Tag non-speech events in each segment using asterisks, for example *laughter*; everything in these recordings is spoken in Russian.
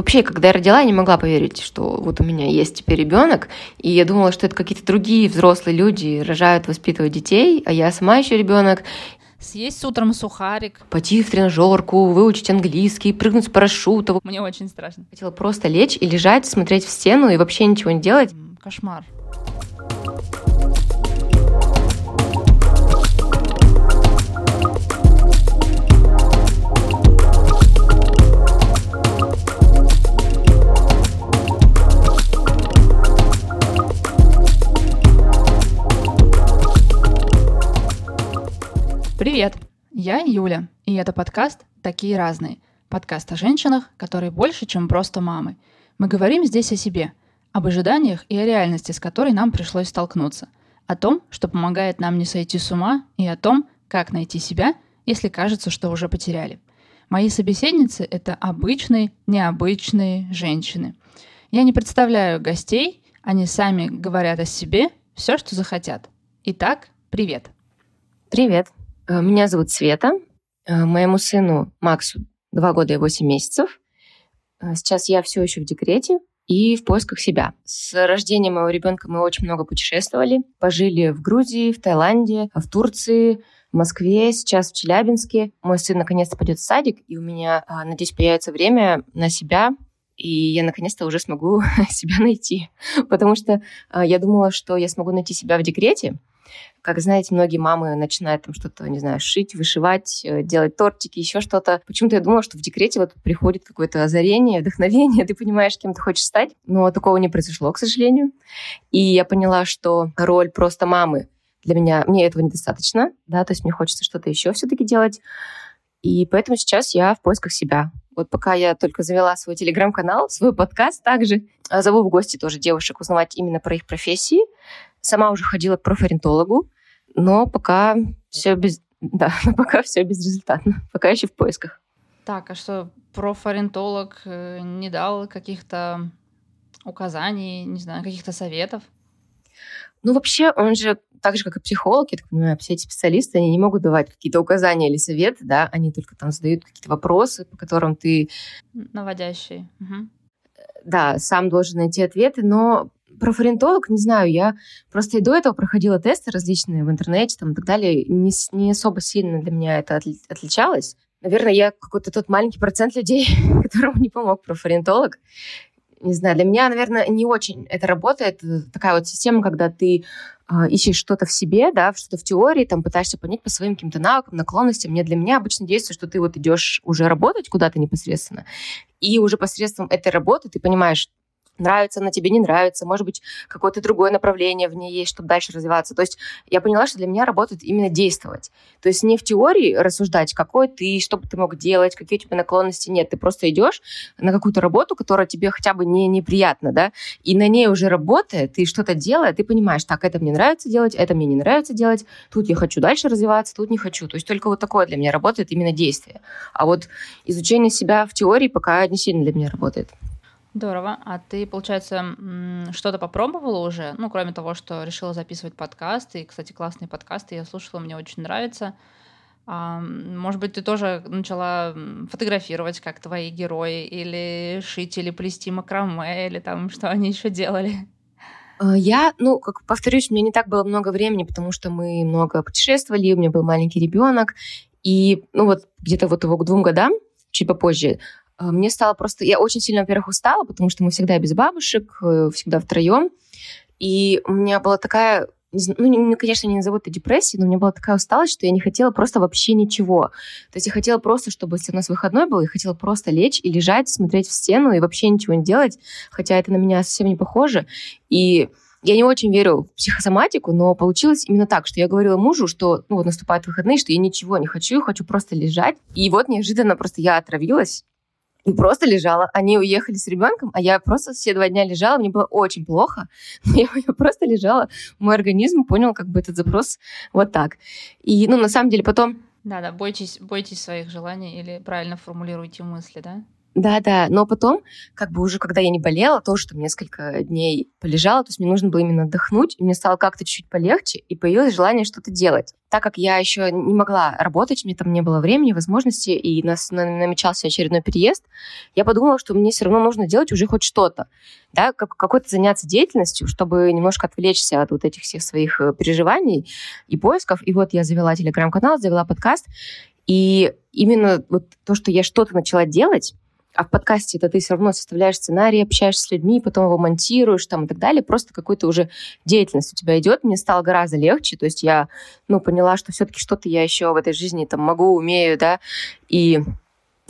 вообще, когда я родила, я не могла поверить, что вот у меня есть теперь ребенок, и я думала, что это какие-то другие взрослые люди рожают, воспитывают детей, а я сама еще ребенок, съесть с утром сухарик. Пойти в тренажерку, выучить английский, прыгнуть с парашюта. Мне очень страшно. Хотела просто лечь и лежать, смотреть в стену и вообще ничего не делать. Кошмар. Привет! Я Юля, и это подкаст «Такие разные». Подкаст о женщинах, которые больше, чем просто мамы. Мы говорим здесь о себе, об ожиданиях и о реальности, с которой нам пришлось столкнуться. О том, что помогает нам не сойти с ума, и о том, как найти себя, если кажется, что уже потеряли. Мои собеседницы — это обычные, необычные женщины. Я не представляю гостей, они сами говорят о себе все, что захотят. Итак, привет. Привет. Э, меня зовут Света. Э, моему сыну Максу два года и восемь месяцев. Э, сейчас я все еще в декрете и в поисках себя. С рождением моего ребенка мы очень много путешествовали. Пожили в Грузии, в Таиланде, в Турции, в Москве, сейчас в Челябинске. Мой сын наконец-то пойдет в садик, и у меня, надеюсь, появится время на себя, и я наконец-то уже смогу *laughs* себя найти. Потому что я думала, что я смогу найти себя в декрете, как знаете, многие мамы начинают там что-то, не знаю, шить, вышивать, э, делать тортики, еще что-то. Почему-то я думала, что в декрете вот приходит какое-то озарение, вдохновение, *laughs* ты понимаешь, кем ты хочешь стать. Но такого не произошло, к сожалению. И я поняла, что роль просто мамы для меня, мне этого недостаточно, да, то есть мне хочется что-то еще все-таки делать. И поэтому сейчас я в поисках себя. Вот пока я только завела свой телеграм-канал, свой подкаст также, а зову в гости тоже девушек узнавать именно про их профессии, Сама уже ходила к профориентологу, но пока все без... *laughs* Да, но *laughs* пока все безрезультатно. Пока еще в поисках. Так, а что, профориентолог э, не дал каких-то указаний, не знаю, каких-то советов? Ну, вообще, он же так же, как и психолог, я так понимаю, все эти специалисты, они не могут давать какие-то указания или советы, да, они только там задают какие-то вопросы, по которым ты... Наводящие. Угу. Да, сам должен найти ответы, но профориентолог, не знаю, я просто и до этого проходила тесты различные в интернете там, и так далее. Не, не особо сильно для меня это отли, отличалось. Наверное, я какой-то тот маленький процент людей, *laughs* которому не помог профориентолог. Не знаю, для меня, наверное, не очень это работает. Такая вот система, когда ты э, ищешь что-то в себе, да, что-то в теории, там пытаешься понять по своим каким-то навыкам, наклонностям. Мне для меня обычно действует, что ты вот идешь уже работать куда-то непосредственно, и уже посредством этой работы ты понимаешь, нравится она тебе, не нравится, может быть, какое-то другое направление в ней есть, чтобы дальше развиваться. То есть я поняла, что для меня работает именно действовать. То есть не в теории рассуждать, какой ты, что ты мог делать, какие у тебя наклонности. Нет, ты просто идешь на какую-то работу, которая тебе хотя бы не неприятна, да, и на ней уже работая, ты что-то делая, ты понимаешь, так, это мне нравится делать, это мне не нравится делать, тут я хочу дальше развиваться, тут не хочу. То есть только вот такое для меня работает именно действие. А вот изучение себя в теории пока не сильно для меня работает. Здорово. А ты, получается, что-то попробовала уже? Ну, кроме того, что решила записывать подкасты. И, кстати, классные подкасты я слушала, мне очень нравится. А, может быть, ты тоже начала фотографировать, как твои герои, или шить, или плести макраме, или там что они еще делали? А, я, ну, как повторюсь, у меня не так было много времени, потому что мы много путешествовали, у меня был маленький ребенок, и, ну, вот где-то вот его к двум годам, чуть попозже, мне стало просто... Я очень сильно, во-первых, устала, потому что мы всегда без бабушек, э, всегда втроем. И у меня была такая ну, конечно, не назову это депрессией, но у меня была такая усталость, что я не хотела просто вообще ничего. То есть я хотела просто, чтобы если у нас выходной был, я хотела просто лечь и лежать, смотреть в стену и вообще ничего не делать, хотя это на меня совсем не похоже. И я не очень верю в психосоматику, но получилось именно так, что я говорила мужу, что ну, вот наступают выходные, что я ничего не хочу, хочу просто лежать. И вот неожиданно просто я отравилась, и просто лежала. Они уехали с ребенком, а я просто все два дня лежала. Мне было очень плохо. *laughs* Я, я просто лежала. Мой организм понял как бы этот запрос вот так. И, ну, на самом деле, потом... Да-да, бойтесь, бойтесь своих желаний или правильно формулируйте мысли, да? Да-да, но потом, как бы уже когда я не болела, тоже там несколько дней полежала, то есть мне нужно было именно отдохнуть, и мне стало как-то чуть-чуть полегче, и появилось желание что-то делать. Так как я еще не могла работать, мне там не было времени, возможности, и нас намечался очередной переезд, я подумала, что мне все равно нужно делать уже хоть что-то, да, как, какой-то заняться деятельностью, чтобы немножко отвлечься от вот этих всех своих э, переживаний и поисков. И вот я завела телеграм-канал, завела подкаст, и именно вот то, что я что-то начала делать, а в подкасте это ты все равно составляешь сценарий, общаешься с людьми, потом его монтируешь там и так далее. Просто какой-то уже деятельность у тебя идет. Мне стало гораздо легче. То есть я, ну, поняла, что все-таки что-то я еще в этой жизни там могу, умею, да, и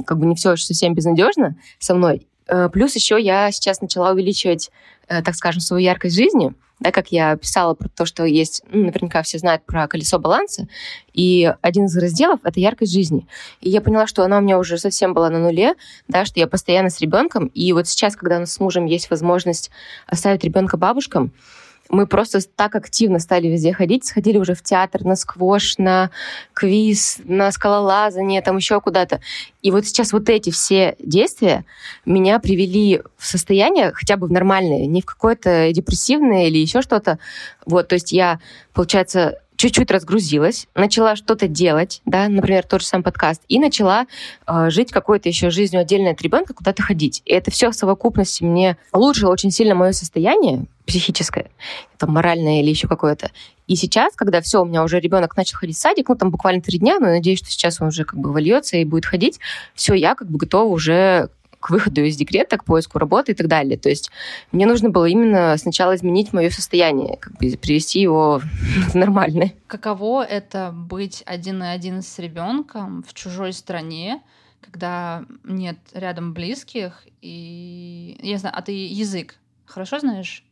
как бы не все совсем безнадежно со мной. Э, плюс еще я сейчас начала увеличивать, э, так скажем, свою яркость жизни – да, как я писала про то, что есть, ну, наверняка все знают про колесо баланса, и один из разделов — это яркость жизни. И я поняла, что она у меня уже совсем была на нуле, да, что я постоянно с ребенком, и вот сейчас, когда у нас с мужем есть возможность оставить ребенка бабушкам, мы просто так активно стали везде ходить, сходили уже в театр, на сквош, на квиз, на скалолазание, там еще куда-то. И вот сейчас вот эти все действия меня привели в состояние хотя бы в нормальное, не в какое-то депрессивное или еще что-то. Вот, то есть я, получается, чуть-чуть разгрузилась, начала что-то делать, да, например, тот же сам подкаст, и начала э, жить какой-то еще жизнью отдельно от ребенка, куда-то ходить. И это все в совокупности мне улучшило очень сильно мое состояние психическое, там, моральное или еще какое-то. И сейчас, когда все, у меня уже ребенок начал ходить в садик, ну, там буквально три дня, но надеюсь, что сейчас он уже как бы вольется и будет ходить, все, я как бы готова уже к выходу из декрета, к поиску работы и так далее. То есть мне нужно было именно сначала изменить мое состояние, как бы привести его в нормальное. Каково это быть один на один с ребенком в чужой стране, когда нет рядом близких и я знаю, а ты язык хорошо знаешь?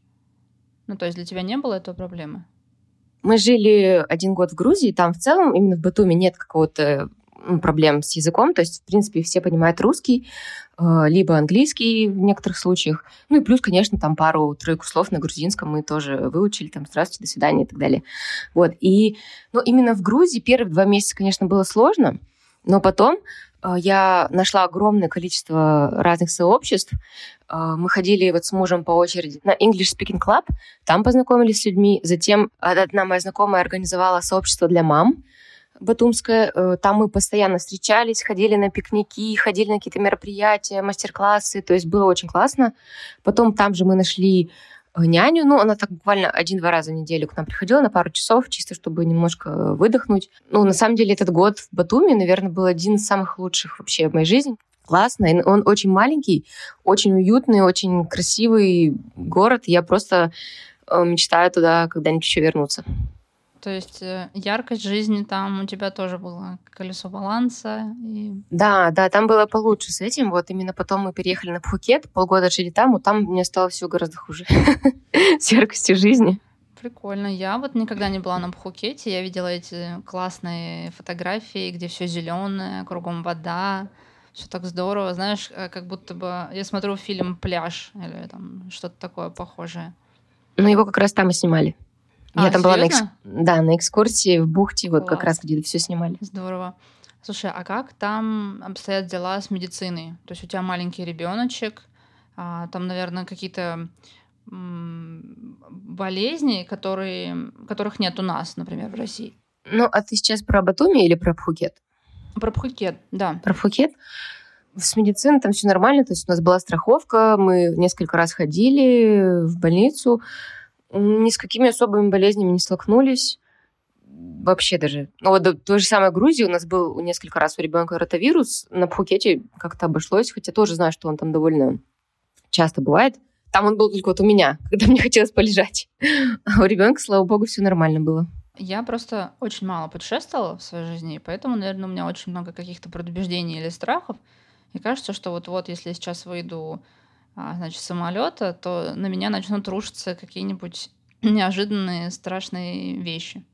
Ну, то есть для тебя не было этого проблемы? Мы жили один год в Грузии, там в целом именно в Батуми нет какого-то проблем с языком, то есть, в принципе, все понимают русский, э, либо английский в некоторых случаях. Ну и плюс, конечно, там пару-тройку слов на грузинском мы тоже выучили, там «здравствуйте», «до свидания» и так далее. Вот, и ну, именно в Грузии первые два месяца, конечно, было сложно, но потом э, я нашла огромное количество разных сообществ. Э, мы ходили вот с мужем по очереди на English Speaking Club, там познакомились с людьми. Затем одна моя знакомая организовала сообщество для мам, Батумская. Э, там мы постоянно встречались, ходили на пикники, ходили на какие-то мероприятия, мастер-классы. То есть было очень классно. Потом там же мы нашли э, няню. Ну, она так буквально один-два раза в неделю к нам приходила на пару часов, чисто чтобы немножко выдохнуть. Ну, на самом деле, этот год в Батуми, наверное, был один из самых лучших вообще в моей жизни. Классно. Он очень маленький, очень уютный, очень красивый город. Я просто э, мечтаю туда когда-нибудь еще вернуться. То есть э, яркость жизни там у тебя тоже было колесо баланса. И... Да, да, там было получше с этим. Вот именно потом мы переехали на Пхукет, полгода жили там, вот там мне стало все гораздо хуже *laughs* с яркостью жизни. Прикольно. Я вот никогда не была на Пхукете. Я видела эти классные фотографии, где все зеленое, кругом вода. Все так здорово. Знаешь, э, как будто бы я смотрю фильм Пляж или там что-то такое похожее. Ну, его как раз там и снимали. А, Я там серьезно? была на, экс... да, на экскурсии в бухте, вот как раз где-то все снимали. Здорово. Слушай, а как там обстоят дела с медициной? То есть у тебя маленький ребеночек, а, там, наверное, какие-то болезни, которые, которых нет у нас, например, в России. Ну, а ты сейчас про Батуми или про Пхукет? Про Пхукет, да. Про Пхукет? С медициной там все нормально, то есть у нас была страховка, мы несколько раз ходили в больницу, ни с какими особыми болезнями не столкнулись. Вообще даже. Ну, вот в той же самой Грузии у нас был несколько раз у ребенка ротавирус. На Пхукете как-то обошлось, хотя тоже знаю, что он там довольно часто бывает. Там он был только вот у меня, *laughs* когда мне хотелось полежать. А у ребенка, слава богу, все нормально было. Я просто очень мало путешествовала в своей жизни, поэтому, наверное, у меня очень много каких-то предубеждений или страхов. И кажется, что вот-вот, если я сейчас выйду значит, самолета, то на меня начнут рушиться какие-нибудь *clears throat* неожиданные страшные вещи.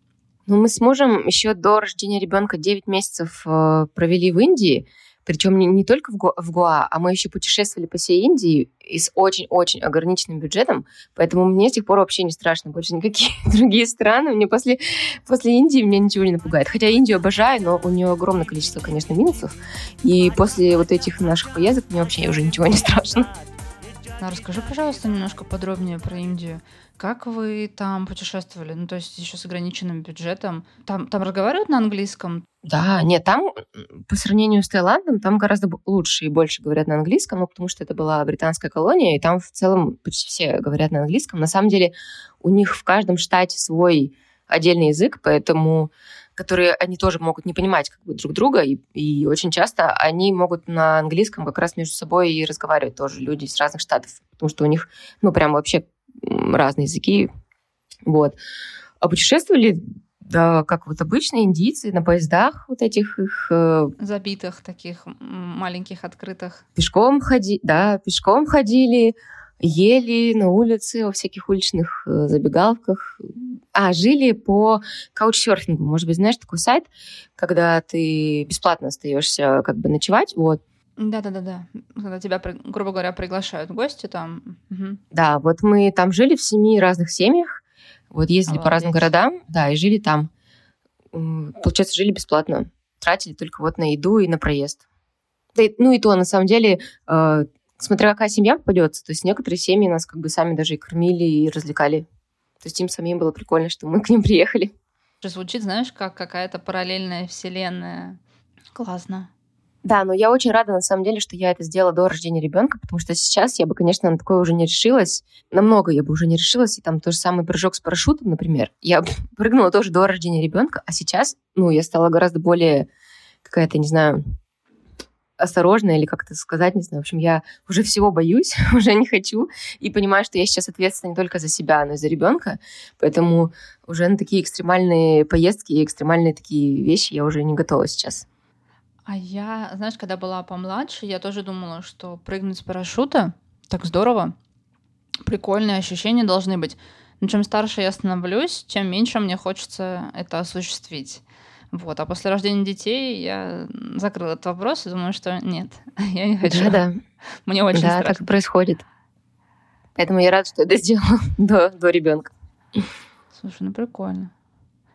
Ну, мы с мужем еще до рождения ребенка 9 месяцев э, провели в Индии, Причем не, не только в, Гу, в Гуа, а мы еще путешествовали по всей Индии и с очень-очень ограниченным бюджетом, поэтому мне с тех пор вообще не страшно больше никакие *laughs* другие страны. Мне после, после Индии меня ничего не напугает. Хотя Индию обожаю, но у нее огромное количество, конечно, минусов. И после вот этих наших поездок мне вообще уже ничего не страшно. А расскажи, пожалуйста, немножко подробнее про Индию. Как вы там путешествовали? Ну, то есть еще с ограниченным бюджетом. Там, там разговаривают на английском? Да, нет, там по сравнению с Таиландом, там гораздо лучше и больше говорят на английском, ну, потому что это была британская колония, и там в целом почти все говорят на английском. На самом деле у них в каждом штате свой отдельный язык, поэтому которые они тоже могут не понимать как бы, друг друга, и, и очень часто они могут на английском как раз между собой и разговаривать тоже люди из разных штатов, потому что у них, ну, прям вообще разные языки. Вот. А путешествовали да, как вот обычные индийцы на поездах вот этих их... Э, Забитых таких маленьких, открытых. Пешком ходили, да, пешком ходили, ели на улице, во всяких уличных э, забегалках. А, жили по каучсерфингу. Может быть, знаешь такой сайт, когда ты бесплатно остаешься как бы ночевать, вот, да-да-да-да. Когда тебя, грубо говоря, приглашают гости там. Угу. Да, вот мы там жили в семи разных семьях. Вот ездили Молодец. по разным городам, да, и жили там. Получается, жили бесплатно. Тратили только вот на еду и на проезд. Да, ну и то, на самом деле, э, смотря какая семья попадется. То есть некоторые семьи нас как бы сами даже и кормили, и развлекали. То есть им самим было прикольно, что мы к ним приехали. Звучит, знаешь, как какая-то параллельная вселенная. Классно. Да, но я очень рада, на самом деле, что я это сделала до рождения ребенка, потому что сейчас я бы, конечно, на такое уже не решилась. Намного я бы уже не решилась. И там тот же самый прыжок с парашютом, например. Я прыгнула тоже до рождения ребенка, а сейчас, ну, я стала гораздо более какая-то, не знаю, осторожная или как это сказать, не знаю. В общем, я уже всего боюсь, *laughs* уже не хочу и понимаю, что я сейчас ответственна не только за себя, но и за ребенка. Поэтому уже на такие экстремальные поездки и экстремальные такие вещи я уже не готова сейчас. А я, знаешь, когда была помладше, я тоже думала, что прыгнуть с парашюта так здорово, прикольные ощущения должны быть. Но чем старше я становлюсь, тем меньше мне хочется это осуществить. Вот. А после рождения детей я закрыла этот вопрос и думаю, что нет, *laughs* я не хочу. Да, да. Мне очень да, страшно. так и происходит. Поэтому я рада, что это сделала *laughs* до, до ребенка. Слушай, ну прикольно.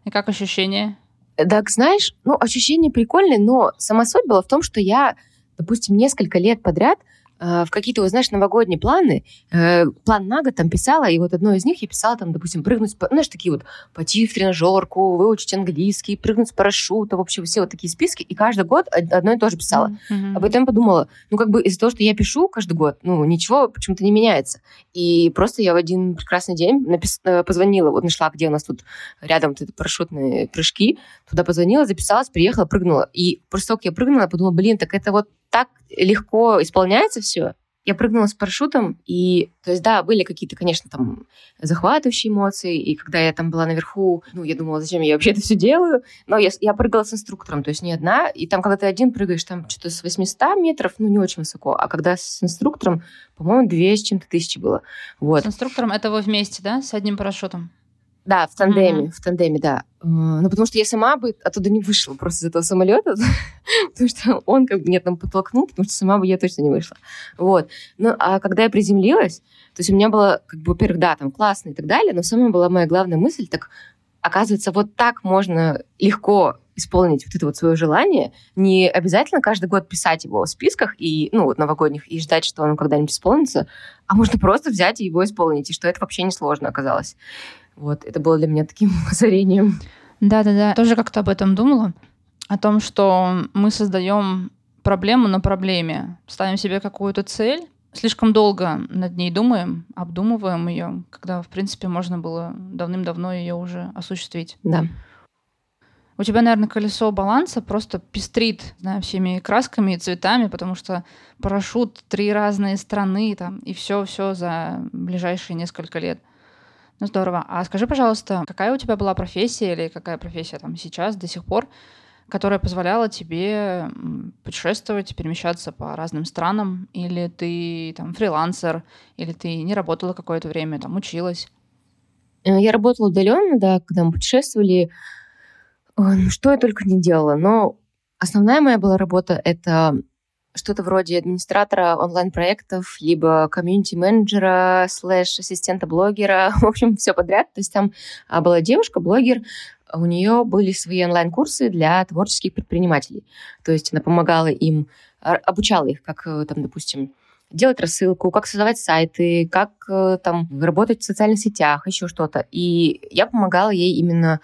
И как ощущения? Так, знаешь, ну, ощущение прикольное, но сама суть была в том, что я, допустим, несколько лет подряд в какие-то, вот, знаешь, новогодние планы, э, план на год там писала, и вот одно из них я писала там, допустим, прыгнуть, знаешь, такие вот, пойти в тренажерку, выучить английский, прыгнуть с парашюта, в общем, все вот такие списки, и каждый год одно и то же писала. Mm-hmm. А потом подумала, ну, как бы из-за того, что я пишу каждый год, ну, ничего почему-то не меняется. И просто я в один прекрасный день напис... Э, позвонила, вот нашла, где у нас тут рядом вот парашютные прыжки, туда позвонила, записалась, приехала, прыгнула. И просто только я прыгнула, подумала, блин, так это вот так легко исполняется все. Я прыгнула с парашютом, и, то есть, да, были какие-то, конечно, там захватывающие эмоции, и когда я там была наверху, ну, я думала, зачем я вообще это все делаю, но я, я прыгала с инструктором, то есть не одна, и там, когда ты один прыгаешь, там что-то с 800 метров, ну, не очень высоко, а когда с инструктором, по-моему, 2 с чем-то тысячи было. Вот. С инструктором это вы вместе, да, с одним парашютом? Да, в тандеме, mm-hmm. в тандеме, да. Ну, потому что я сама бы оттуда не вышла просто из этого самолета, *laughs* потому что он как бы меня там подтолкнул, потому что сама бы я точно не вышла. Вот. Ну, а когда я приземлилась, то есть у меня было, как бы, во-первых, да, там классно и так далее, но самая была моя главная мысль, так, оказывается, вот так можно легко исполнить вот это вот свое желание, не обязательно каждый год писать его в списках и, ну, вот новогодних, и ждать, что оно когда-нибудь исполнится, а можно просто взять и его исполнить, и что это вообще несложно оказалось. Вот, это было для меня таким *laughs* озарением. Да-да-да, тоже как-то об этом думала, о том, что мы создаем проблему на проблеме, ставим себе какую-то цель, слишком долго над ней думаем, обдумываем ее, когда, в принципе, можно было давным-давно ее уже осуществить. Да. У тебя, наверное, колесо баланса просто пестрит знаю, всеми красками и цветами, потому что парашют, три разные страны там, и все-все за ближайшие несколько лет. Ну, здорово. А скажи, пожалуйста, какая у тебя была профессия или какая профессия там сейчас, до сих пор, которая позволяла тебе путешествовать, перемещаться по разным странам? Или ты там фрилансер, или ты не работала какое-то время, там училась? Э, я работала удаленно, да, когда мы путешествовали. Ну, что я только не делала. Но основная моя была работа — это что-то вроде администратора онлайн-проектов, либо комьюнити-менеджера, слэш-ассистента-блогера, *laughs* в общем, все подряд. То есть там а, была девушка-блогер, у нее были свои онлайн-курсы для творческих предпринимателей. То есть она помогала им, а, обучала их, как, э, там, допустим, делать рассылку, как создавать сайты, как э, там работать в социальных сетях, еще что-то. И я помогала ей именно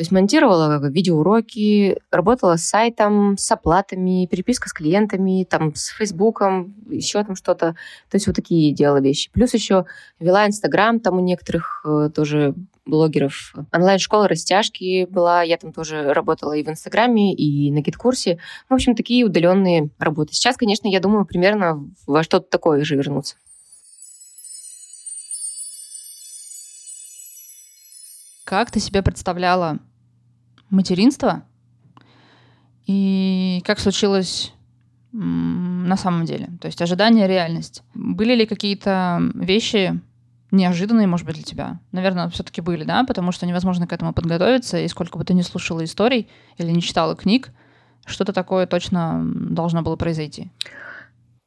то есть монтировала видеоуроки, работала с сайтом, с оплатами, переписка с клиентами, там, с Фейсбуком, еще там что-то. То есть вот такие делала вещи. Плюс еще вела Инстаграм, там у некоторых э, тоже блогеров. Онлайн-школа растяжки была, я там тоже работала и в Инстаграме, и на гид-курсе. В общем, такие удаленные работы. Сейчас, конечно, я думаю примерно во что-то такое же вернуться. Как ты себе представляла материнство? И как случилось на самом деле? То есть ожидание, реальность. Были ли какие-то вещи неожиданные, может быть, для тебя? Наверное, все-таки были, да? Потому что невозможно к этому подготовиться, и сколько бы ты ни слушала историй или не читала книг, что-то такое точно должно было произойти.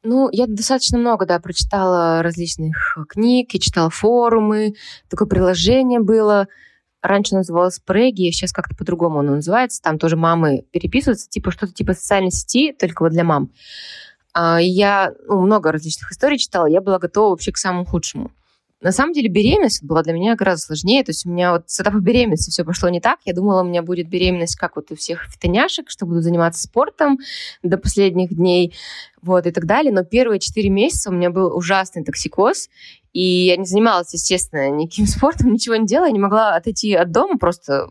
Ну, я достаточно много, да, прочитала различных книг, я читала форумы, такое приложение было — раньше называлось Преги, сейчас как-то по-другому оно называется. Там тоже мамы переписываются, типа что-то типа социальной сети, только вот для мам. А, я ну, много различных историй читала, я была готова вообще к самому худшему. На самом деле беременность была для меня гораздо сложнее. То есть у меня вот с этапа беременности все пошло не так. Я думала, у меня будет беременность, как вот у всех фитоняшек, что буду заниматься спортом до последних дней, вот, и так далее. Но первые четыре месяца у меня был ужасный токсикоз, и я не занималась, естественно, никаким *laughs* спортом, ничего не делала, я не могла отойти от дома просто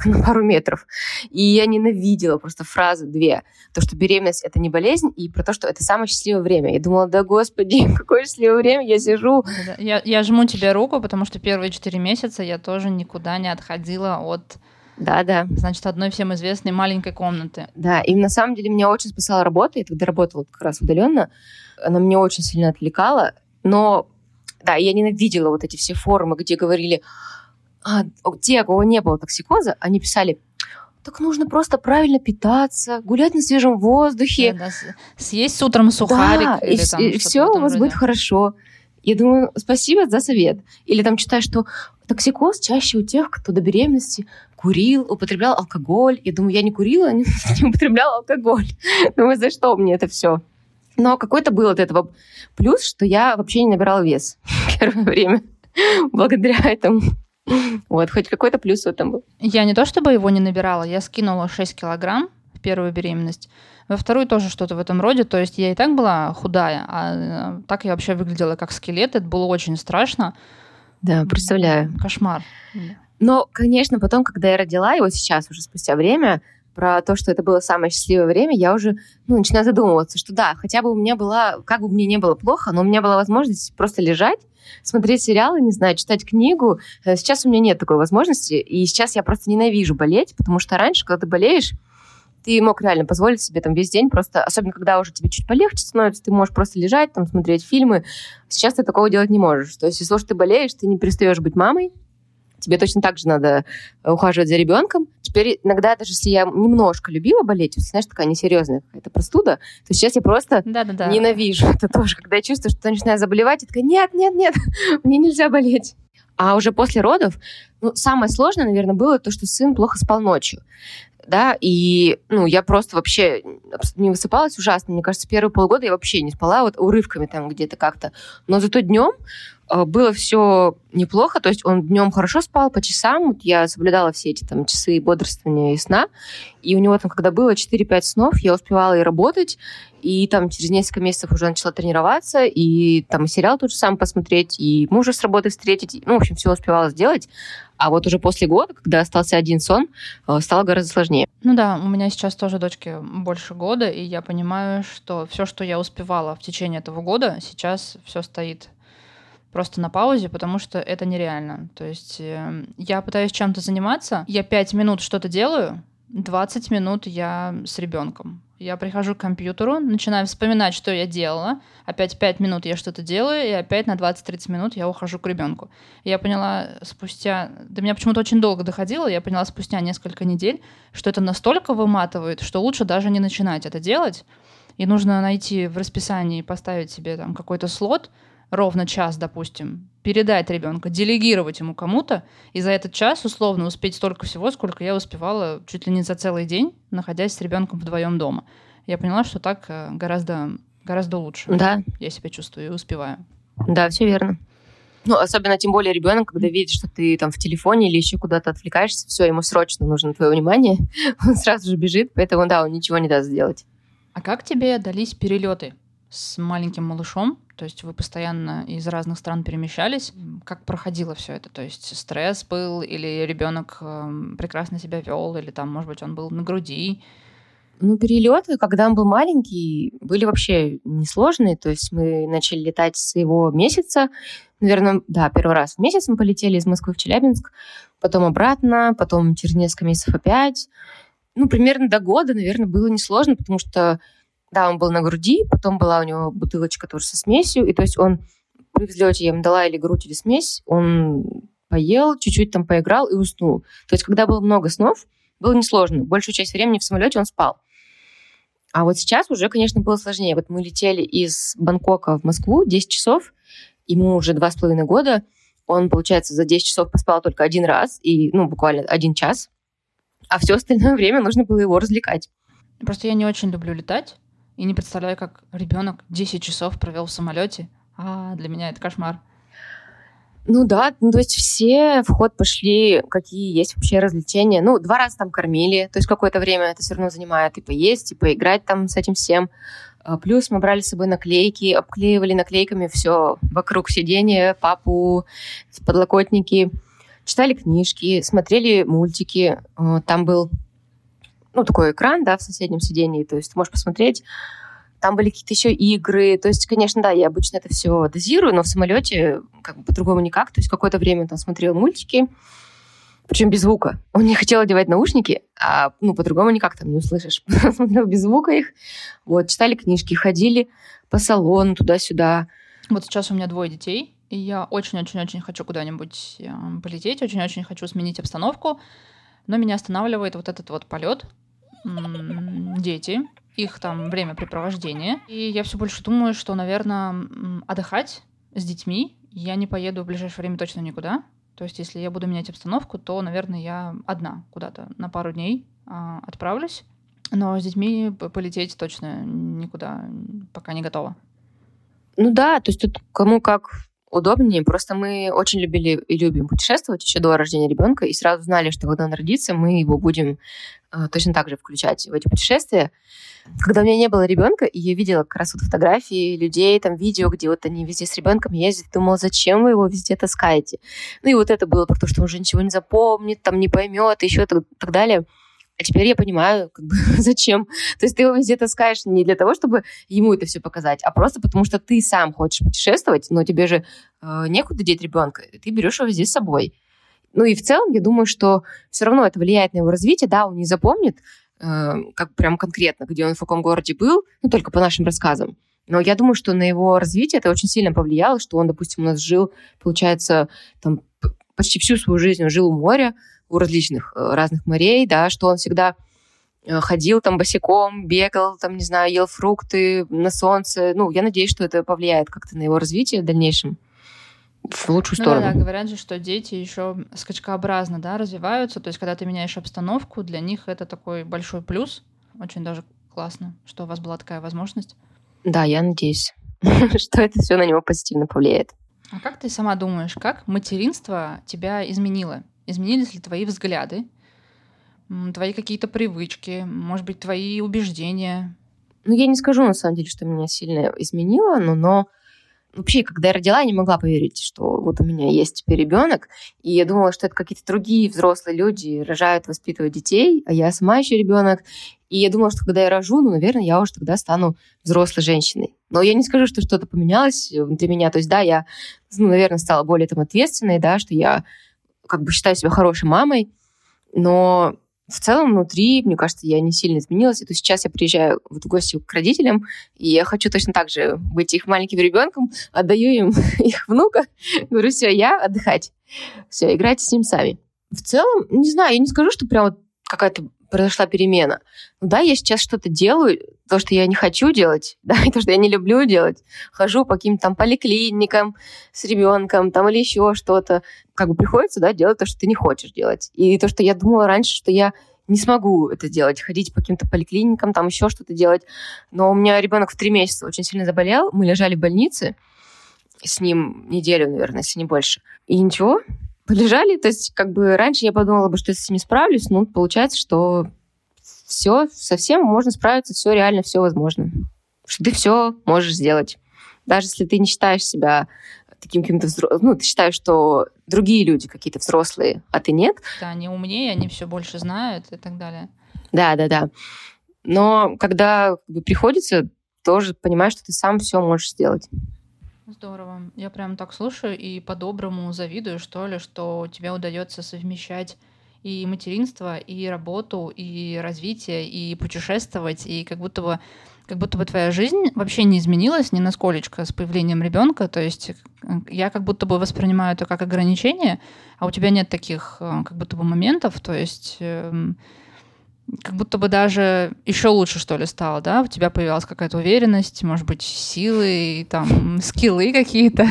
*laughs* на пару метров. И я ненавидела просто фразы две. То, что беременность — это не болезнь, и про то, что это самое счастливое время. Я думала, да господи, *laughs* какое счастливое время, я сижу. Я, я жму тебе руку, потому что первые четыре месяца я тоже никуда не отходила от да, да. Значит, одной всем известной маленькой комнаты. Да, и на самом деле меня очень спасала работа. Я тогда работала как раз удаленно. Она меня очень сильно отвлекала. Но, да, я ненавидела вот эти все форумы, где говорили, а, те, у кого не было токсикоза, они писали, так нужно просто правильно питаться, гулять на свежем воздухе. Да, да. Съесть с утром сухарик. Да, или и, там, и все у вас роде. будет хорошо. Я думаю, спасибо за совет. Или там читаешь, что токсикоз чаще у тех, кто до беременности курил, употреблял алкоголь. Я думаю, я не курила, *laughs* не, не употребляла алкоголь. Думаю, за что мне это все? Но какой-то был от этого плюс, что я вообще не набирала вес *laughs* первое время *laughs* благодаря этому. *laughs* Вот, хоть какой-то плюс в этом был. Я не то чтобы его не набирала, я скинула 6 килограмм в первую беременность. Во вторую тоже что-то в этом роде. То есть я и так была худая, а э, так я вообще выглядела как скелет. Это было очень страшно. Да, представляю. Кошмар. Но, конечно, потом, когда я родила, и вот сейчас уже спустя время, про то, что это было самое счастливое время, я уже ну, начинаю задумываться, что да, хотя бы у меня была, как бы мне не было плохо, но у меня была возможность просто лежать, смотреть сериалы, не знаю, читать книгу. Э, сейчас у меня нет такой возможности, и сейчас я просто ненавижу болеть, потому что раньше, когда ты болеешь, ты мог реально позволить себе там весь день просто, особенно когда уже тебе чуть полегче становится, ты можешь просто лежать, там, смотреть фильмы. Сейчас ты такого делать не можешь. То есть, если уж ты болеешь, ты не перестаешь быть мамой, тебе точно так же надо э, ухаживать за ребенком. Теперь иногда, даже если я немножко любила болеть, вот, знаешь, такая несерьезная какая-то простуда, то сейчас я просто Да-да-да. ненавижу это тоже. Когда я чувствую, что начинаю заболевать, я такая, нет, нет, нет, *laughs* мне нельзя болеть. А уже после родов, ну, самое сложное, наверное, было то, что сын плохо спал ночью да, и, ну, я просто вообще не высыпалась ужасно. Мне кажется, первые полгода я вообще не спала, вот урывками там где-то как-то. Но зато днем было все неплохо, то есть он днем хорошо спал по часам, вот я соблюдала все эти там часы бодрствования и сна, и у него там, когда было 4-5 снов, я успевала и работать, и там через несколько месяцев уже начала тренироваться, и там сериал тот же сам посмотреть, и мужа с работы встретить. Ну, в общем, все успевала сделать. А вот уже после года, когда остался один сон, э, стало гораздо сложнее. Ну да, у меня сейчас тоже дочке больше года, и я понимаю, что все, что я успевала в течение этого года, сейчас все стоит просто на паузе, потому что это нереально. То есть э, я пытаюсь чем-то заниматься, я пять минут что-то делаю, 20 минут я с ребенком. Я прихожу к компьютеру, начинаю вспоминать, что я делала. Опять 5 минут я что-то делаю, и опять на 20-30 минут я ухожу к ребенку. я поняла спустя... До меня почему-то очень долго доходило, я поняла спустя несколько недель, что это настолько выматывает, что лучше даже не начинать это делать. и нужно найти в расписании, поставить себе там какой-то слот, ровно час, допустим, передать ребенка, делегировать ему кому-то, и за этот час условно успеть столько всего, сколько я успевала чуть ли не за целый день, находясь с ребенком вдвоем дома. Я поняла, что так э, гораздо, гораздо лучше. Да. Я себя чувствую и успеваю. Да, все верно. Ну, особенно тем более ребенок, когда видит, что ты там в телефоне или еще куда-то отвлекаешься, все, ему срочно нужно твое внимание, *laughs* он сразу же бежит, поэтому да, он ничего не даст сделать. А как тебе дались перелеты с маленьким малышом? То есть вы постоянно из разных стран перемещались. Как проходило все это? То есть стресс был, или ребенок эм, прекрасно себя вел, или там, может быть, он был на груди? Ну, перелеты, когда он был маленький, были вообще несложные. То есть мы начали летать с его месяца. Наверное, да, первый раз в месяц мы полетели из Москвы в Челябинск, потом обратно, потом через несколько месяцев опять. Ну, примерно до года, наверное, было несложно, потому что, да, он был на груди, потом была у него бутылочка тоже со смесью, и то есть он при взлете я ему дала или грудь, или смесь, он поел, чуть-чуть там поиграл и уснул. То есть, когда было много снов, было несложно. Большую часть времени в самолете он спал. А вот сейчас уже, конечно, было сложнее. Вот мы летели из Бангкока в Москву 10 часов, ему уже два с половиной года. Он, получается, за 10 часов поспал только один раз, и, ну, буквально один час. А все остальное *laughs* время нужно было его развлекать. Просто я не очень люблю летать, и не представляю, как ребенок 10 часов провел в самолете. А для меня это кошмар. Ну да, ну, то есть все в ход пошли, какие есть вообще развлечения. Ну, два раза там кормили, то есть какое-то время это все равно занимает и поесть, и поиграть там с этим всем. А, плюс мы брали с собой наклейки, обклеивали наклейками все вокруг сидения, папу, подлокотники, читали книжки, смотрели мультики. А, там был ну, такой экран, да, в соседнем сидении, то есть можешь посмотреть там были какие-то еще игры. То есть, конечно, да, я обычно это все дозирую, но в самолете как бы по-другому никак. То есть какое-то время там смотрел мультики, причем без звука. *laughs* Он не хотел одевать наушники, а ну, по-другому никак там не услышишь. *laughs* Смотрел без звука их. Вот, читали книжки, ходили по салону туда-сюда. Вот сейчас у меня двое детей, и я очень-очень-очень хочу куда-нибудь э, полететь, очень-очень хочу сменить обстановку, но меня останавливает вот этот вот полет. Дети, их там времяпрепровождение. И я все больше думаю, что, наверное, отдыхать с детьми я не поеду в ближайшее время точно никуда. То есть, если я буду менять обстановку, то, наверное, я одна куда-то на пару дней а, отправлюсь. Но с детьми полететь точно никуда пока не готова. Ну да, то есть тут кому как удобнее. Просто мы очень любили и любим путешествовать еще до рождения ребенка и сразу знали, что когда он родится, мы его будем точно так же включать в эти путешествия. Когда у меня не было ребенка, и я видела как раз вот фотографии людей, там видео, где вот они везде с ребенком ездят, думала, зачем вы его везде таскаете? Ну и вот это было про то, что он уже ничего не запомнит, там не поймет, еще так, так далее. А теперь я понимаю, как бы, *laughs* зачем. То есть ты его везде таскаешь не для того, чтобы ему это все показать, а просто потому, что ты сам хочешь путешествовать, но тебе же э, некуда деть ребенка, ты берешь его везде с собой. Ну и в целом, я думаю, что все равно это влияет на его развитие, да, он не запомнит, э, как прям конкретно, где он в каком городе был, ну только по нашим рассказам. Но я думаю, что на его развитие это очень сильно повлияло, что он, допустим, у нас жил, получается, там почти всю свою жизнь он жил у моря, у различных э, разных морей, да, что он всегда э, ходил там босиком, бегал, там, не знаю, ел фрукты на солнце. Ну, я надеюсь, что это повлияет как-то на его развитие в дальнейшем в лучшую ну, сторону. Да, да, говорят же, что дети еще скачкообразно да, развиваются. То есть, когда ты меняешь обстановку, для них это такой большой плюс. Очень даже классно, что у вас была такая возможность. Да, я надеюсь, *laughs* что это все на него позитивно повлияет. А как ты сама думаешь, как материнство тебя изменило? Изменились ли твои взгляды, твои какие-то привычки, может быть, твои убеждения? Ну, я не скажу, на самом деле, что меня сильно изменило, но, но вообще, когда я родила, я не могла поверить, что вот у меня есть теперь ребенок, и я думала, что это какие-то другие взрослые люди рожают, воспитывают детей, а я сама еще ребенок, и я думала, что когда я рожу, ну, наверное, я уже тогда стану взрослой женщиной. Но я не скажу, что что-то поменялось внутри меня. То есть, да, я, ну, наверное, стала более там ответственной, да, что я как бы считаю себя хорошей мамой, но в целом внутри, мне кажется, я не сильно изменилась. И то сейчас я приезжаю в гости к родителям, и я хочу точно так же быть их маленьким ребенком, отдаю им *laughs* их внука, говорю, все, я отдыхать. Все, играйте с ним сами. В целом, не знаю, я не скажу, что прям вот какая-то произошла перемена. Ну да, я сейчас что-то делаю, то, что я не хочу делать, *laughs* да, и то, что я не люблю делать. Хожу по каким-то там поликлиникам с ребенком там или еще что-то. Как бы приходится, да, делать то, что ты не хочешь делать. И то, что я думала раньше, что я не смогу это делать, ходить по каким-то поликлиникам, там еще что-то делать. Но у меня ребенок в три месяца очень сильно заболел, мы лежали в больнице с ним неделю, наверное, если не больше. И ничего, полежали. То есть, как бы раньше я подумала бы, что я с этим справлюсь, но получается, что все, совсем можно справиться, все реально, все возможно. Что ты все можешь сделать. Даже если ты не считаешь себя таким каким-то взрослым, ну, ты считаешь, что другие люди какие-то взрослые, а ты нет. Да, они умнее, они все больше знают и так далее. Да, да, да. Но когда как бы, приходится, тоже понимаешь, что ты сам все можешь сделать. Здорово. Я прям так слушаю и по-доброму завидую, что ли, что тебе удается совмещать и материнство, и работу, и развитие, и путешествовать, и как будто бы как будто бы твоя жизнь вообще не изменилась ни на сколечко с появлением ребенка. То есть э, я как будто бы воспринимаю это как ограничение, а у тебя нет таких э, как будто бы моментов. То есть эм, как будто бы даже еще лучше, что ли, стало, да? У тебя появилась какая-то уверенность, может быть, силы, там, скиллы какие-то.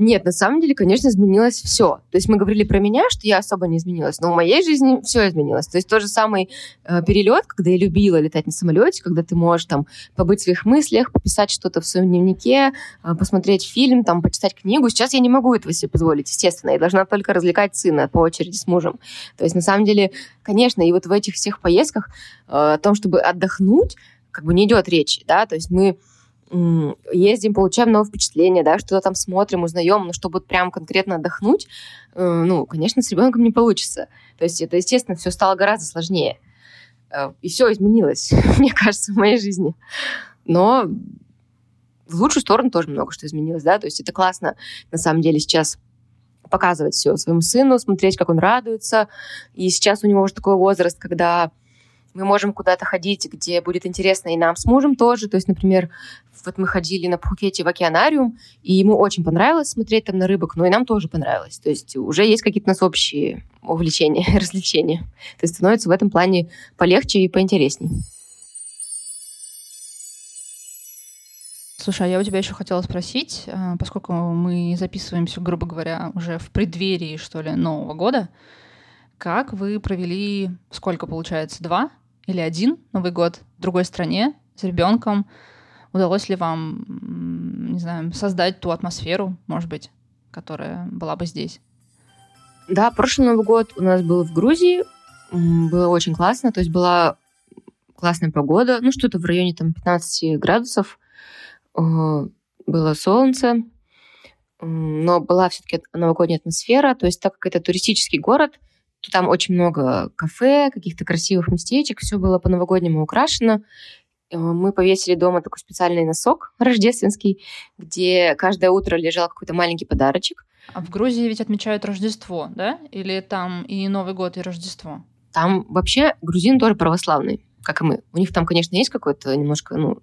Нет, на самом деле, конечно, изменилось все. То есть мы говорили про меня, что я особо не изменилась, но в моей жизни все изменилось. То есть тот же самый э, перелет, когда я любила летать на самолете, когда ты можешь там побыть в своих мыслях, пописать что-то в своем дневнике, э, посмотреть фильм, там, почитать книгу. Сейчас я не могу этого себе позволить, естественно. Я должна только развлекать сына по очереди с мужем. То есть на самом деле, конечно, и вот в этих всех поездках э, о том, чтобы отдохнуть, как бы не идет речи, да, то есть мы ездим, получаем новые впечатления, да, что-то там смотрим, узнаем, но чтобы прям конкретно отдохнуть, э, ну, конечно, с ребенком не получится. То есть это, естественно, все стало гораздо сложнее. Э, и все изменилось, *laughs* мне кажется, в моей жизни. Но в лучшую сторону тоже много что изменилось, да, то есть это классно, на самом деле, сейчас показывать все своему сыну, смотреть, как он радуется. И сейчас у него уже такой возраст, когда мы можем куда-то ходить, где будет интересно и нам с мужем тоже. То есть, например, вот мы ходили на Пхукете в океанариум, и ему очень понравилось смотреть там на рыбок, но и нам тоже понравилось. То есть уже есть какие-то у нас общие увлечения, *laughs* развлечения. То есть становится в этом плане полегче и поинтересней. Слушай, а я у тебя еще хотела спросить, э, поскольку мы записываемся, грубо говоря, уже в преддверии, что ли, Нового года, как вы провели, сколько получается, два или один Новый год в другой стране с ребенком? Удалось ли вам, не знаю, создать ту атмосферу, может быть, которая была бы здесь? Да, прошлый Новый год у нас был в Грузии. Было очень классно. То есть была классная погода. Ну, что-то в районе там 15 градусов. Было солнце. Но была все-таки новогодняя атмосфера. То есть так как это туристический город, там очень много кафе, каких-то красивых местечек. Все было по-новогоднему украшено. Э, мы повесили дома такой специальный носок рождественский, где каждое утро лежал какой-то маленький подарочек. А в Грузии ведь отмечают Рождество, да? Или там и Новый год, и Рождество? Там вообще грузин тоже православный, как и мы. У них там, конечно, есть какое-то немножко ну,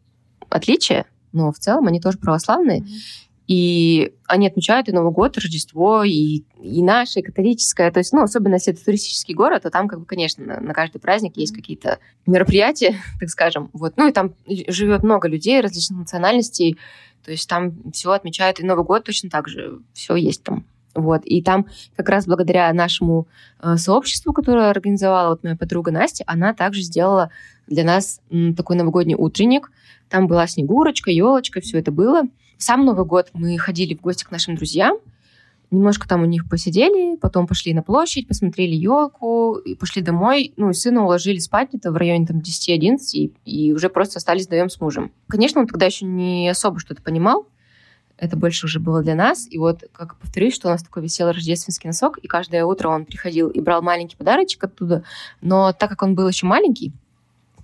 отличие, но в целом они тоже православные. Mm-hmm. И они отмечают и Новый год, и Рождество, и, и наше, и католическое. То есть, ну, особенно если это туристический город, то там, как бы, конечно, на, на каждый праздник есть какие-то мероприятия, *laughs* так скажем. Вот. Ну, и там живет много людей различных национальностей. То есть там все отмечают, и Новый год точно так же. Все есть там. Вот. И там как раз благодаря нашему э, сообществу, которое организовала вот моя подруга Настя, она также сделала для нас такой новогодний утренник. Там была снегурочка, елочка, все это было. Сам Новый год мы ходили в гости к нашим друзьям, немножко там у них посидели, потом пошли на площадь, посмотрели елку, и пошли домой. Ну, и сына уложили спать где-то в районе там 10-11, и, и уже просто остались вдвоем с мужем. Конечно, он тогда еще не особо что-то понимал, это больше уже было для нас. И вот, как повторюсь, что у нас такой висел рождественский носок, и каждое утро он приходил и брал маленький подарочек оттуда. Но так как он был еще маленький,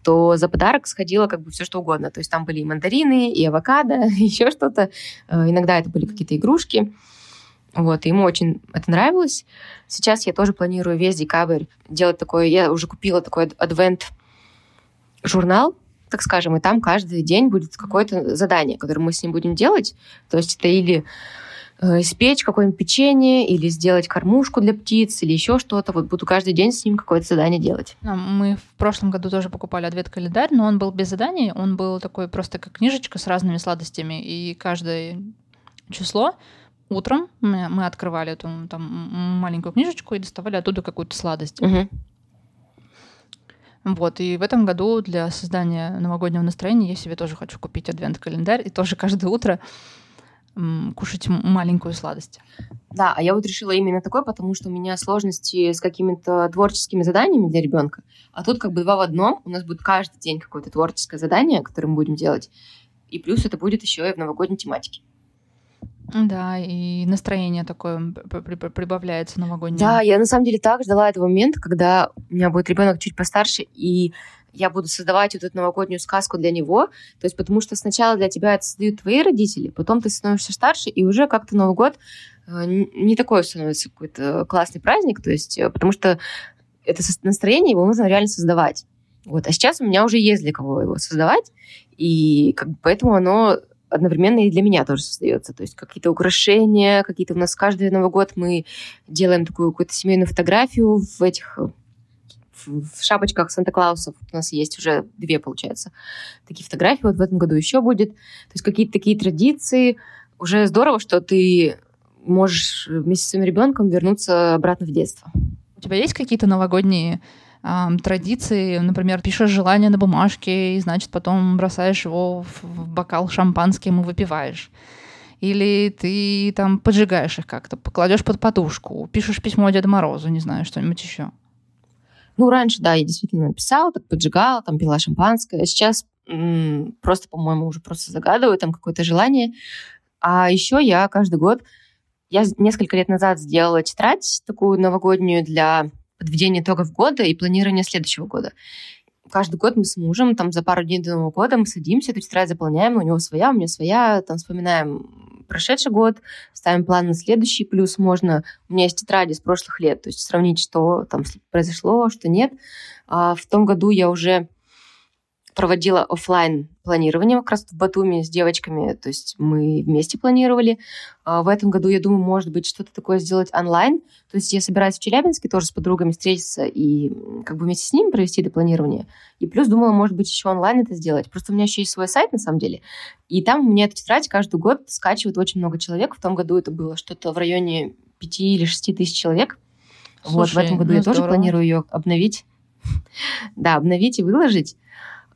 то за подарок сходило как бы все что угодно. То есть там были и мандарины, и авокадо, *laughs* и еще что-то. Э, иногда это были какие-то игрушки. Вот, и ему очень это нравилось. Сейчас я тоже планирую весь декабрь делать такой... Я уже купила такой адвент-журнал, так скажем, и там каждый день будет какое-то задание, которое мы с ним будем делать. То есть это или испечь какое-нибудь печенье или сделать кормушку для птиц или еще что-то. Вот буду каждый день с ним какое-то задание делать. Мы в прошлом году тоже покупали ответ-календарь, но он был без заданий, он был такой просто как книжечка с разными сладостями, и каждое число утром мы, мы открывали эту там маленькую книжечку и доставали оттуда какую-то сладость. Угу. Вот, и в этом году для создания новогоднего настроения я себе тоже хочу купить адвент-календарь и тоже каждое утро кушать маленькую сладость. Да, а я вот решила именно такой, потому что у меня сложности с какими-то творческими заданиями для ребенка. А тут как бы два в одном. У нас будет каждый день какое-то творческое задание, которое мы будем делать. И плюс это будет еще и в новогодней тематике. Да, и настроение такое прибавляется новогоднее. Да, я на самом деле так ждала этого момента, когда у меня будет ребенок чуть постарше, и я буду создавать вот эту новогоднюю сказку для него. То есть потому что сначала для тебя это создают твои родители, потом ты становишься старше, и уже как-то Новый год э, не такой становится какой-то классный праздник, то есть э, потому что это настроение, его нужно реально создавать. Вот. А сейчас у меня уже есть для кого его создавать, и как бы поэтому оно одновременно и для меня тоже создается. То есть какие-то украшения, какие-то у нас каждый Новый год мы делаем такую какую-то семейную фотографию в этих в шапочках Санта-Клаусов. У нас есть уже две, получается, такие фотографии. Вот в этом году еще будет. То есть какие-то такие традиции. Уже здорово, что ты можешь вместе с своим ребенком вернуться обратно в детство. У тебя есть какие-то новогодние традиции, например, пишешь желание на бумажке, и, значит, потом бросаешь его в бокал шампанским и выпиваешь. Или ты там поджигаешь их как-то, покладешь под подушку, пишешь письмо Деду Морозу, не знаю, что-нибудь еще. Ну, раньше, да, я действительно писала, так поджигала, там пила шампанское. А сейчас м- просто, по-моему, уже просто загадываю там какое-то желание. А еще я каждый год, я несколько лет назад сделала тетрадь такую новогоднюю для подведение итогов года и планирование следующего года. Каждый год мы с мужем, там, за пару дней до Нового года мы садимся, эту тетрадь заполняем, у него своя, у меня своя, там, вспоминаем прошедший год, ставим план на следующий, плюс можно... У меня есть тетради с прошлых лет, то есть сравнить, что там произошло, что нет. А в том году я уже проводила офлайн планирование как раз в Батуми с девочками, то есть мы вместе планировали. А в этом году, я думаю, может быть, что-то такое сделать онлайн. То есть я собираюсь в Челябинске тоже с подругами встретиться и как бы вместе с ними провести это планирование. И плюс думала, может быть, еще онлайн это сделать. Просто у меня еще есть свой сайт, на самом деле. И там у меня эту тетрадь каждый год скачивает очень много человек. В том году это было что-то в районе 5 или 6 тысяч человек. Слушай, вот в этом году ну, я здорово. тоже планирую ее обновить. *laughs* да, обновить и выложить.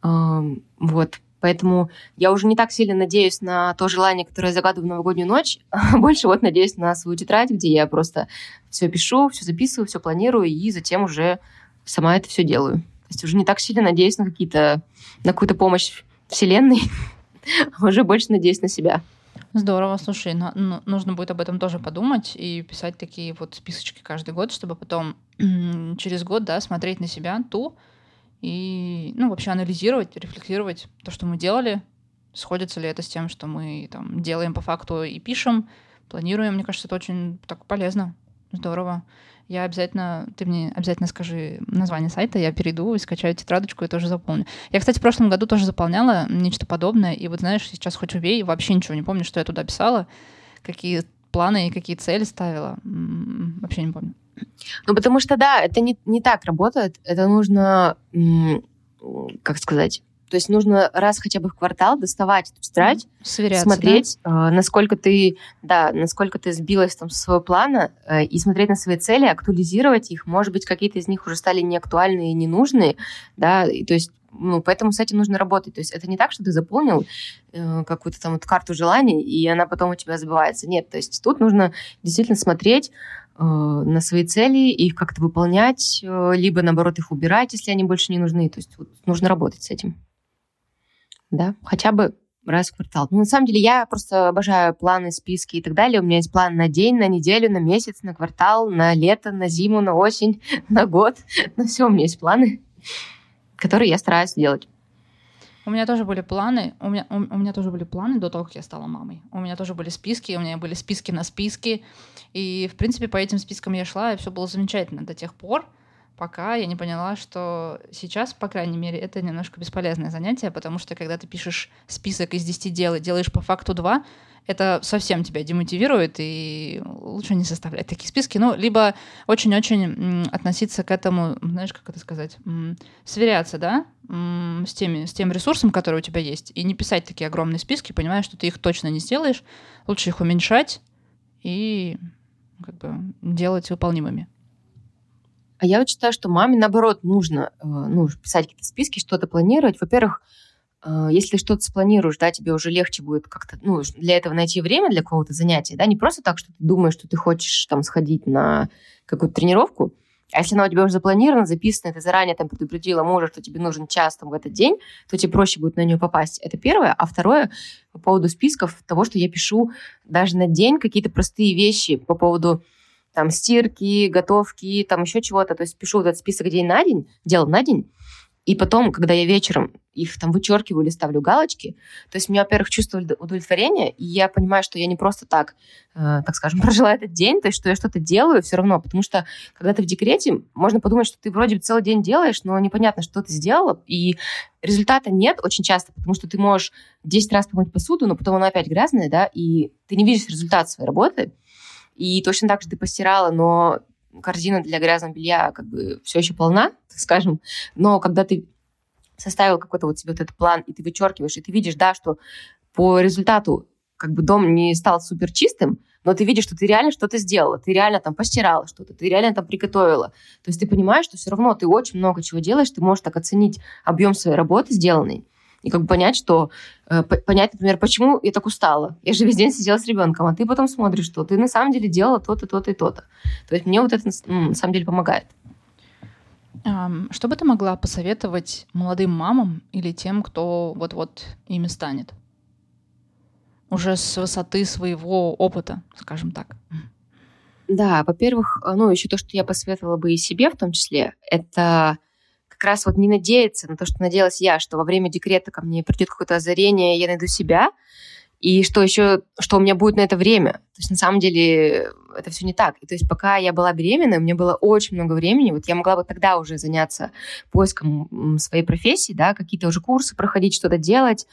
Вот. Поэтому я уже не так сильно надеюсь на то желание, которое я загадываю в новогоднюю ночь, *laughs* а больше вот надеюсь на свою тетрадь, где я просто все пишу, все записываю, все планирую, и затем уже сама это все делаю. То есть уже не так сильно надеюсь на какие-то, на какую-то помощь Вселенной, *laughs* уже больше надеюсь на себя. Здорово, слушай, ну, ну, нужно будет об этом тоже подумать и писать такие вот списочки каждый год, чтобы потом *clears throat* через год, да, смотреть на себя ту, и, ну, вообще анализировать, рефлексировать то, что мы делали, сходится ли это с тем, что мы там делаем по факту и пишем, планируем. Мне кажется, это очень так полезно, здорово. Я обязательно, ты мне обязательно скажи название сайта, я перейду и скачаю тетрадочку и тоже заполню. Я, кстати, в прошлом году тоже заполняла нечто подобное, и вот знаешь, сейчас хоть убей, вообще ничего не помню, что я туда писала, какие планы и какие цели ставила, вообще не помню. Ну, потому что, да, это не, не так работает. Это нужно, как сказать, то есть нужно раз хотя бы в квартал доставать эту тетрадь, Сверяться, смотреть, да? насколько ты, да, насколько ты сбилась там со своего плана, э, и смотреть на свои цели, актуализировать их. Может быть, какие-то из них уже стали неактуальные и ненужные, да, и, то есть ну, поэтому с этим нужно работать. То есть это не так, что ты заполнил э, какую-то там вот карту желаний, и она потом у тебя забывается. Нет, то есть тут нужно действительно смотреть, Э, на свои цели, их как-то выполнять, э, либо, наоборот, их убирать, если они больше не нужны. То есть вот, нужно работать с этим. Да, хотя бы раз в квартал. Ну, на самом деле, я просто обожаю планы, списки и так далее. У меня есть план на день, на неделю, на месяц, на квартал, на лето, на зиму, на осень, *laughs* на год. *laughs* На все у меня есть планы, которые я стараюсь делать. У меня тоже были планы. У меня, у, у меня тоже были планы до того, как я стала мамой. У меня тоже были списки, у меня были списки на списки. И, в принципе, по этим спискам я шла, и все было замечательно до тех пор, пока я не поняла, что сейчас, по крайней мере, это немножко бесполезное занятие, потому что когда ты пишешь список из 10 дел и делаешь по факту 2, это совсем тебя демотивирует, и лучше не составлять такие списки. Ну, либо очень-очень относиться к этому, знаешь, как это сказать, сверяться, да, с, теми, с тем ресурсом, который у тебя есть, и не писать такие огромные списки, понимая, что ты их точно не сделаешь. Лучше их уменьшать и как бы делать выполнимыми. А я вот считаю, что маме, наоборот, нужно э, ну, писать какие-то списки, что-то планировать. Во-первых, э, если что-то спланируешь, да, тебе уже легче будет как-то, ну, для этого найти время для какого-то занятия, да, не просто так, что ты думаешь, что ты хочешь там сходить на какую-то тренировку, а если она у тебя уже запланирована, записана, ты заранее там предупредила мужа, что тебе нужен час там в этот день, то тебе проще будет на нее попасть. Это первое. А второе, по поводу списков, того, что я пишу даже на день какие-то простые вещи по поводу там стирки, готовки, там еще чего-то. То есть пишу этот список день на день, дел на день, и потом, когда я вечером их там вычеркиваю или ставлю галочки, то есть у меня, во-первых, чувство удовлетворения, и я понимаю, что я не просто так, э, так скажем, *laughs* прожила этот день, то есть что я что-то делаю все равно, потому что когда ты в декрете, можно подумать, что ты вроде бы целый день делаешь, но непонятно, что ты сделала, и результата нет очень часто, потому что ты можешь 10 раз помыть посуду, но потом она опять грязная, да, и ты не видишь результат своей работы, и точно так же ты постирала, но корзина для грязного белья как бы все еще полна, *laughs* так скажем. Но когда ты составил какой-то вот себе вот этот план, и ты вычеркиваешь, и ты видишь, да, что по результату как бы дом не стал супер чистым, но ты видишь, что ты реально что-то сделала, ты реально там постирала что-то, ты реально там приготовила. То есть ты понимаешь, что все равно ты очень много чего делаешь, ты можешь так оценить объем своей работы сделанной и как бы понять, что э, понять, например, почему я так устала. Я же весь день сидела с ребенком, а ты потом смотришь, что ты на самом деле делала то-то, то-то и то-то. То есть мне вот это на самом деле помогает. Что бы ты могла посоветовать молодым мамам или тем, кто вот-вот ими станет? Уже с высоты своего опыта, скажем так. Да, во-первых, ну, еще то, что я посоветовала бы и себе в том числе, это как раз вот не надеяться на то, что надеялась я, что во время декрета ко мне придет какое-то озарение, я найду себя, и что еще, что у меня будет на это время. То есть на самом деле это все не так. И то есть пока я была беременна, у меня было очень много времени, вот я могла бы тогда уже заняться поиском своей профессии, да, какие-то уже курсы проходить, что-то делать,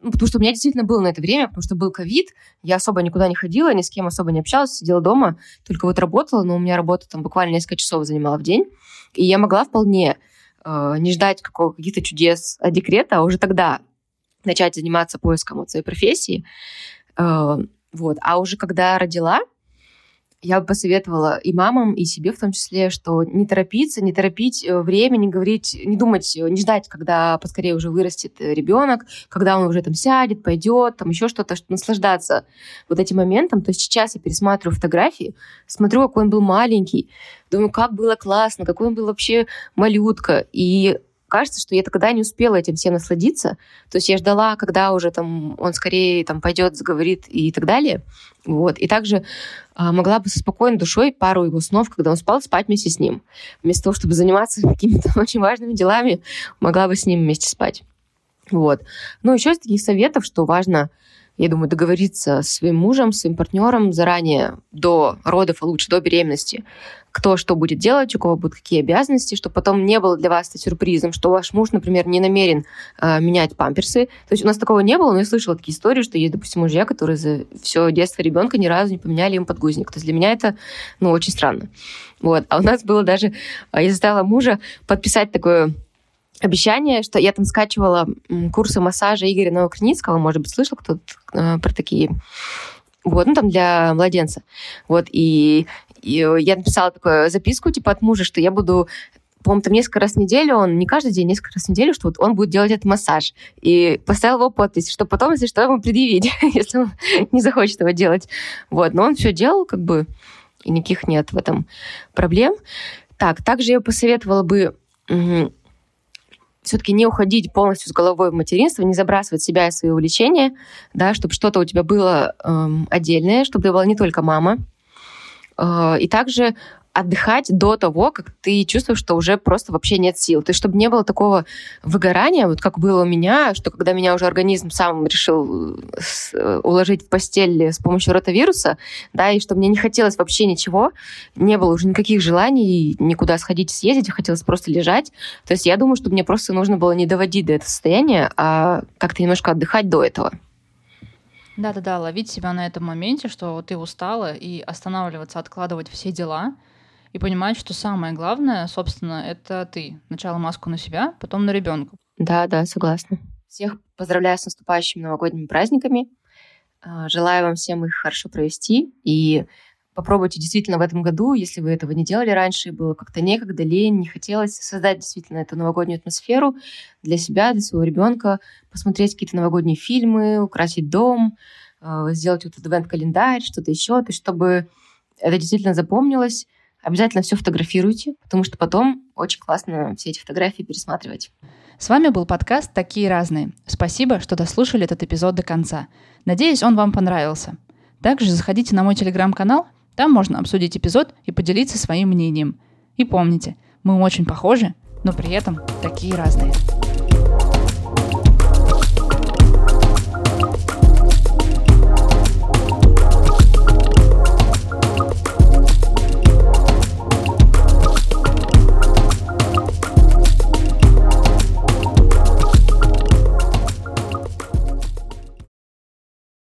ну, потому что у меня действительно было на это время, потому что был ковид, я особо никуда не ходила, ни с кем особо не общалась, сидела дома, только вот работала, но у меня работа там буквально несколько часов занимала в день, и я могла вполне э, не ждать каких-то чудес от декрета, а уже тогда начать заниматься поиском вот своей профессии. Э, вот. А уже когда родила, я бы посоветовала и мамам, и себе в том числе, что не торопиться, не торопить э, время, не говорить, не думать, э, не ждать, когда поскорее уже вырастет э, ребенок, когда он уже там сядет, пойдет, там еще что-то, что наслаждаться вот этим моментом. То есть сейчас я пересматриваю фотографии, смотрю, какой он был маленький, думаю, как было классно, какой он был вообще малютка. И кажется, что я тогда не успела этим всем насладиться. То есть я ждала, когда уже там он скорее там пойдет, заговорит и так далее. Вот. И также а, могла бы со спокойной душой пару его снов, когда он спал, спать вместе с ним. Вместо того, чтобы заниматься *laughs* какими-то очень важными делами, могла бы с ним вместе спать. Вот. Ну, еще из таких советов, что важно я думаю, договориться с своим мужем, своим партнером заранее, до родов, а лучше до беременности, кто что будет делать, у кого будут какие обязанности, чтобы потом не было для вас это сюрпризом, что ваш муж, например, не намерен э, менять памперсы. То есть у нас такого не было, но я слышала такие истории, что есть, допустим, мужья, которые за все детство ребенка ни разу не поменяли ему подгузник. То есть для меня это, ну, очень странно. Вот. А у нас было даже, а, я заставила мужа подписать такое обещание, что я там скачивала курсы массажа Игоря Новокрницкого, может быть, слышал кто-то э, про такие вот, ну, там для младенца. Вот, и, и я написала такую записку, типа, от мужа, что я буду по-моему, там несколько раз в неделю, он не каждый день, несколько раз в неделю, что вот он будет делать этот массаж. И поставил его подпись, чтобы потом, если что, ему предъявить, *laughs* если он не захочет его делать. Вот, но он все делал, как бы, и никаких нет в этом проблем. Так, также я посоветовала бы все-таки не уходить полностью с головой в материнство, не забрасывать себя и свои увлечения, да, чтобы что-то у тебя было эм, отдельное, чтобы ты была не только мама. Э, и также отдыхать до того, как ты чувствуешь, что уже просто вообще нет сил. То есть, чтобы не было такого выгорания, вот как было у меня, что когда меня уже организм сам решил э, э, уложить в постель с помощью ротавируса, да, и что мне не хотелось вообще ничего, не было уже никаких желаний никуда сходить, съездить, хотелось просто лежать. То есть я думаю, что мне просто нужно было не доводить до этого состояния, а как-то немножко отдыхать до этого. Да-да-да, ловить себя на этом моменте, что ты устала, и останавливаться, откладывать все дела — и понимать, что самое главное, собственно, это ты. Сначала маску на себя, потом на ребенка. Да, да, согласна. Всех поздравляю с наступающими новогодними праздниками. А, желаю вам всем их хорошо провести. И попробуйте действительно в этом году, если вы этого не делали раньше, было как-то некогда, лень, не хотелось создать действительно эту новогоднюю атмосферу для себя, для своего ребенка, посмотреть какие-то новогодние фильмы, украсить дом, а, сделать вот адвент-календарь, что-то еще, то есть чтобы это действительно запомнилось, Обязательно все фотографируйте, потому что потом очень классно все эти фотографии пересматривать. С вами был подкаст «Такие разные». Спасибо, что дослушали этот эпизод до конца. Надеюсь, он вам понравился. Также заходите на мой телеграм-канал, там можно обсудить эпизод и поделиться своим мнением. И помните, мы очень похожи, но при этом такие разные.